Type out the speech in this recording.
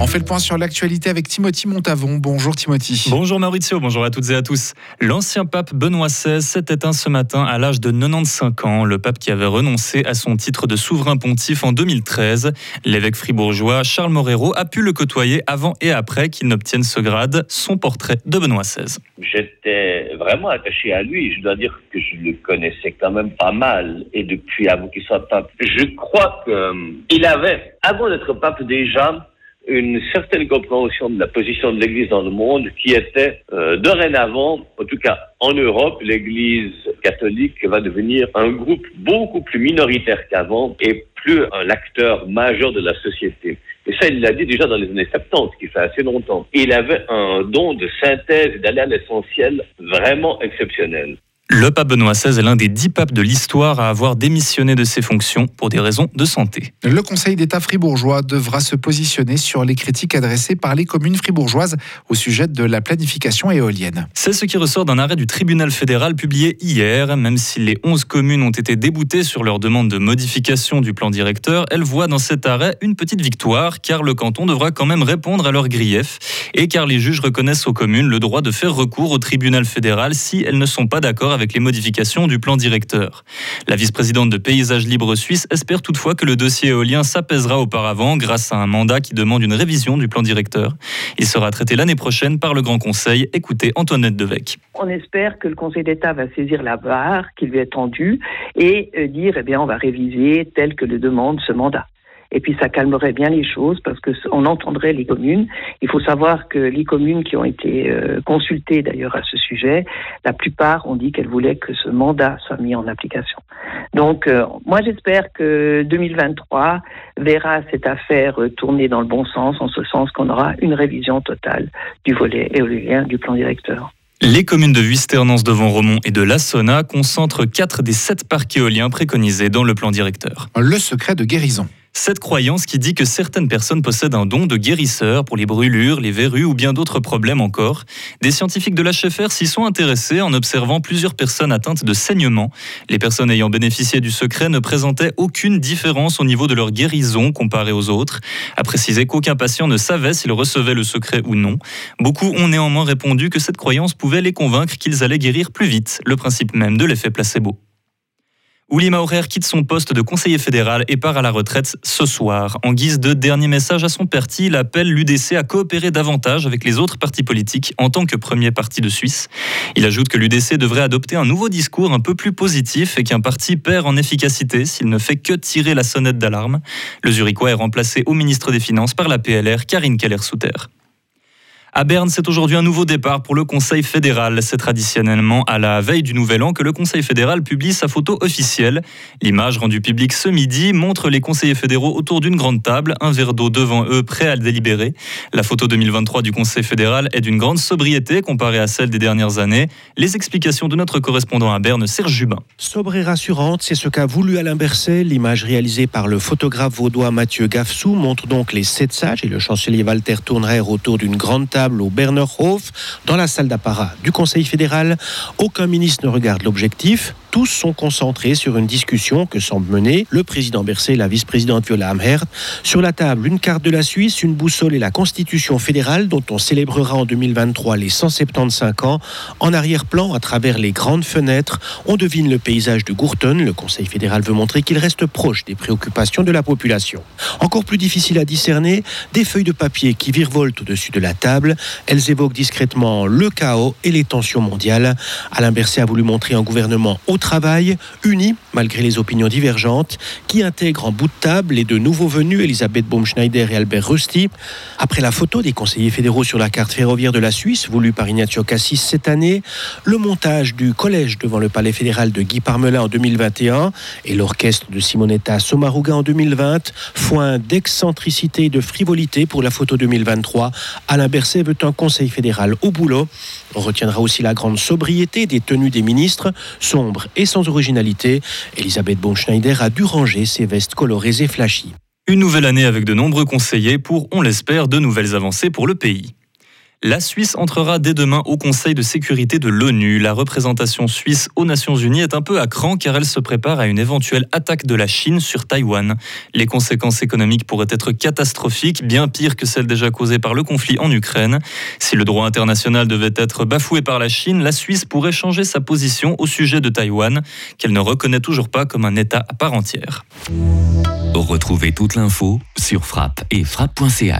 On fait le point sur l'actualité avec Timothy Montavon. Bonjour Timothy. Bonjour Maurizio, bonjour à toutes et à tous. L'ancien pape Benoît XVI s'est éteint ce matin à l'âge de 95 ans. Le pape qui avait renoncé à son titre de souverain pontife en 2013. L'évêque fribourgeois Charles Morero a pu le côtoyer avant et après qu'il n'obtienne ce grade. Son portrait de Benoît XVI. J'étais vraiment attaché à lui. Je dois dire que je le connaissais quand même pas mal. Et depuis avant qu'il soit pape, je crois qu'il avait, avant d'être pape déjà, une certaine compréhension de la position de l'Église dans le monde qui était euh, dorénavant, en tout cas en Europe, l'Église catholique va devenir un groupe beaucoup plus minoritaire qu'avant et plus un acteur majeur de la société. Et ça, il l'a dit déjà dans les années 70, qui fait assez longtemps. Il avait un don de synthèse d'aller à l'essentiel vraiment exceptionnel. Le pape Benoît XVI est l'un des dix papes de l'histoire à avoir démissionné de ses fonctions pour des raisons de santé. Le Conseil d'État fribourgeois devra se positionner sur les critiques adressées par les communes fribourgeoises au sujet de la planification éolienne. C'est ce qui ressort d'un arrêt du tribunal fédéral publié hier. Même si les 11 communes ont été déboutées sur leur demande de modification du plan directeur, elles voient dans cet arrêt une petite victoire car le canton devra quand même répondre à leurs griefs et car les juges reconnaissent aux communes le droit de faire recours au tribunal fédéral si elles ne sont pas d'accord avec les modifications du plan directeur. La vice-présidente de Paysages Libres Suisse espère toutefois que le dossier éolien s'apaisera auparavant grâce à un mandat qui demande une révision du plan directeur. Il sera traité l'année prochaine par le Grand Conseil. Écoutez Antoinette Devec. On espère que le Conseil d'État va saisir la barre qui lui est tendue et euh, dire eh bien on va réviser tel que le demande ce mandat et puis ça calmerait bien les choses parce que on entendrait les communes. Il faut savoir que les communes qui ont été euh, consultées d'ailleurs à ce sujet, la plupart ont dit qu'elles voulaient que ce mandat soit mis en application. Donc euh, moi j'espère que 2023 verra cette affaire tourner dans le bon sens, en ce sens qu'on aura une révision totale du volet éolien du plan directeur. Les communes de Vuisternance de Romont et de Lassona concentrent quatre des sept parcs éoliens préconisés dans le plan directeur. Le secret de guérison. Cette croyance qui dit que certaines personnes possèdent un don de guérisseur pour les brûlures, les verrues ou bien d'autres problèmes encore. Des scientifiques de l'HFR s'y sont intéressés en observant plusieurs personnes atteintes de saignement. Les personnes ayant bénéficié du secret ne présentaient aucune différence au niveau de leur guérison comparée aux autres. A précisé qu'aucun patient ne savait s'il recevait le secret ou non. Beaucoup ont néanmoins répondu que cette croyance pouvait les convaincre qu'ils allaient guérir plus vite, le principe même de l'effet placebo. Ouli Maurer quitte son poste de conseiller fédéral et part à la retraite ce soir. En guise de dernier message à son parti, il appelle l'UDC à coopérer davantage avec les autres partis politiques en tant que premier parti de Suisse. Il ajoute que l'UDC devrait adopter un nouveau discours un peu plus positif et qu'un parti perd en efficacité s'il ne fait que tirer la sonnette d'alarme. Le Zurichois est remplacé au ministre des Finances par la PLR Karine Keller-Souter. À Berne, c'est aujourd'hui un nouveau départ pour le Conseil fédéral. C'est traditionnellement à la veille du Nouvel An que le Conseil fédéral publie sa photo officielle. L'image rendue publique ce midi montre les conseillers fédéraux autour d'une grande table, un verre d'eau devant eux, prêt à le délibérer. La photo 2023 du Conseil fédéral est d'une grande sobriété comparée à celle des dernières années. Les explications de notre correspondant à Berne, Serge Jubin. Sobre et rassurante, c'est ce qu'a voulu Alain Berset. L'image réalisée par le photographe vaudois Mathieu Gaffsou montre donc les sept sages et le chancelier Walter Tournerer autour d'une grande table au Bernerhof, dans la salle d'apparat du Conseil fédéral. Aucun ministre ne regarde l'objectif tous sont concentrés sur une discussion que semble mener le président Berset et la vice-présidente Viola Amherd. Sur la table, une carte de la Suisse, une boussole et la Constitution fédérale dont on célébrera en 2023 les 175 ans. En arrière-plan, à travers les grandes fenêtres, on devine le paysage de Gourton. Le Conseil fédéral veut montrer qu'il reste proche des préoccupations de la population. Encore plus difficile à discerner, des feuilles de papier qui virevoltent au-dessus de la table. Elles évoquent discrètement le chaos et les tensions mondiales. Alain Berset a voulu montrer un gouvernement au travail, uni malgré les opinions divergentes, qui intègre en bout de table les deux nouveaux venus, Elisabeth Baumschneider et Albert Rusty. Après la photo des conseillers fédéraux sur la carte ferroviaire de la Suisse, voulue par Ignacio Cassis cette année, le montage du collège devant le palais fédéral de Guy Parmelin en 2021 et l'orchestre de Simonetta Sommaruga en 2020, foin d'excentricité et de frivolité pour la photo 2023. Alain Berset veut un conseil fédéral au boulot. On retiendra aussi la grande sobriété des tenues des ministres, et sans originalité. Elisabeth Bonschneider a dû ranger ses vestes colorées et flashy. Une nouvelle année avec de nombreux conseillers pour, on l'espère, de nouvelles avancées pour le pays. La Suisse entrera dès demain au Conseil de sécurité de l'ONU. La représentation suisse aux Nations Unies est un peu à cran car elle se prépare à une éventuelle attaque de la Chine sur Taïwan. Les conséquences économiques pourraient être catastrophiques, bien pires que celles déjà causées par le conflit en Ukraine. Si le droit international devait être bafoué par la Chine, la Suisse pourrait changer sa position au sujet de Taïwan, qu'elle ne reconnaît toujours pas comme un État à part entière. Retrouvez toute l'info sur frappe et frappe.ch.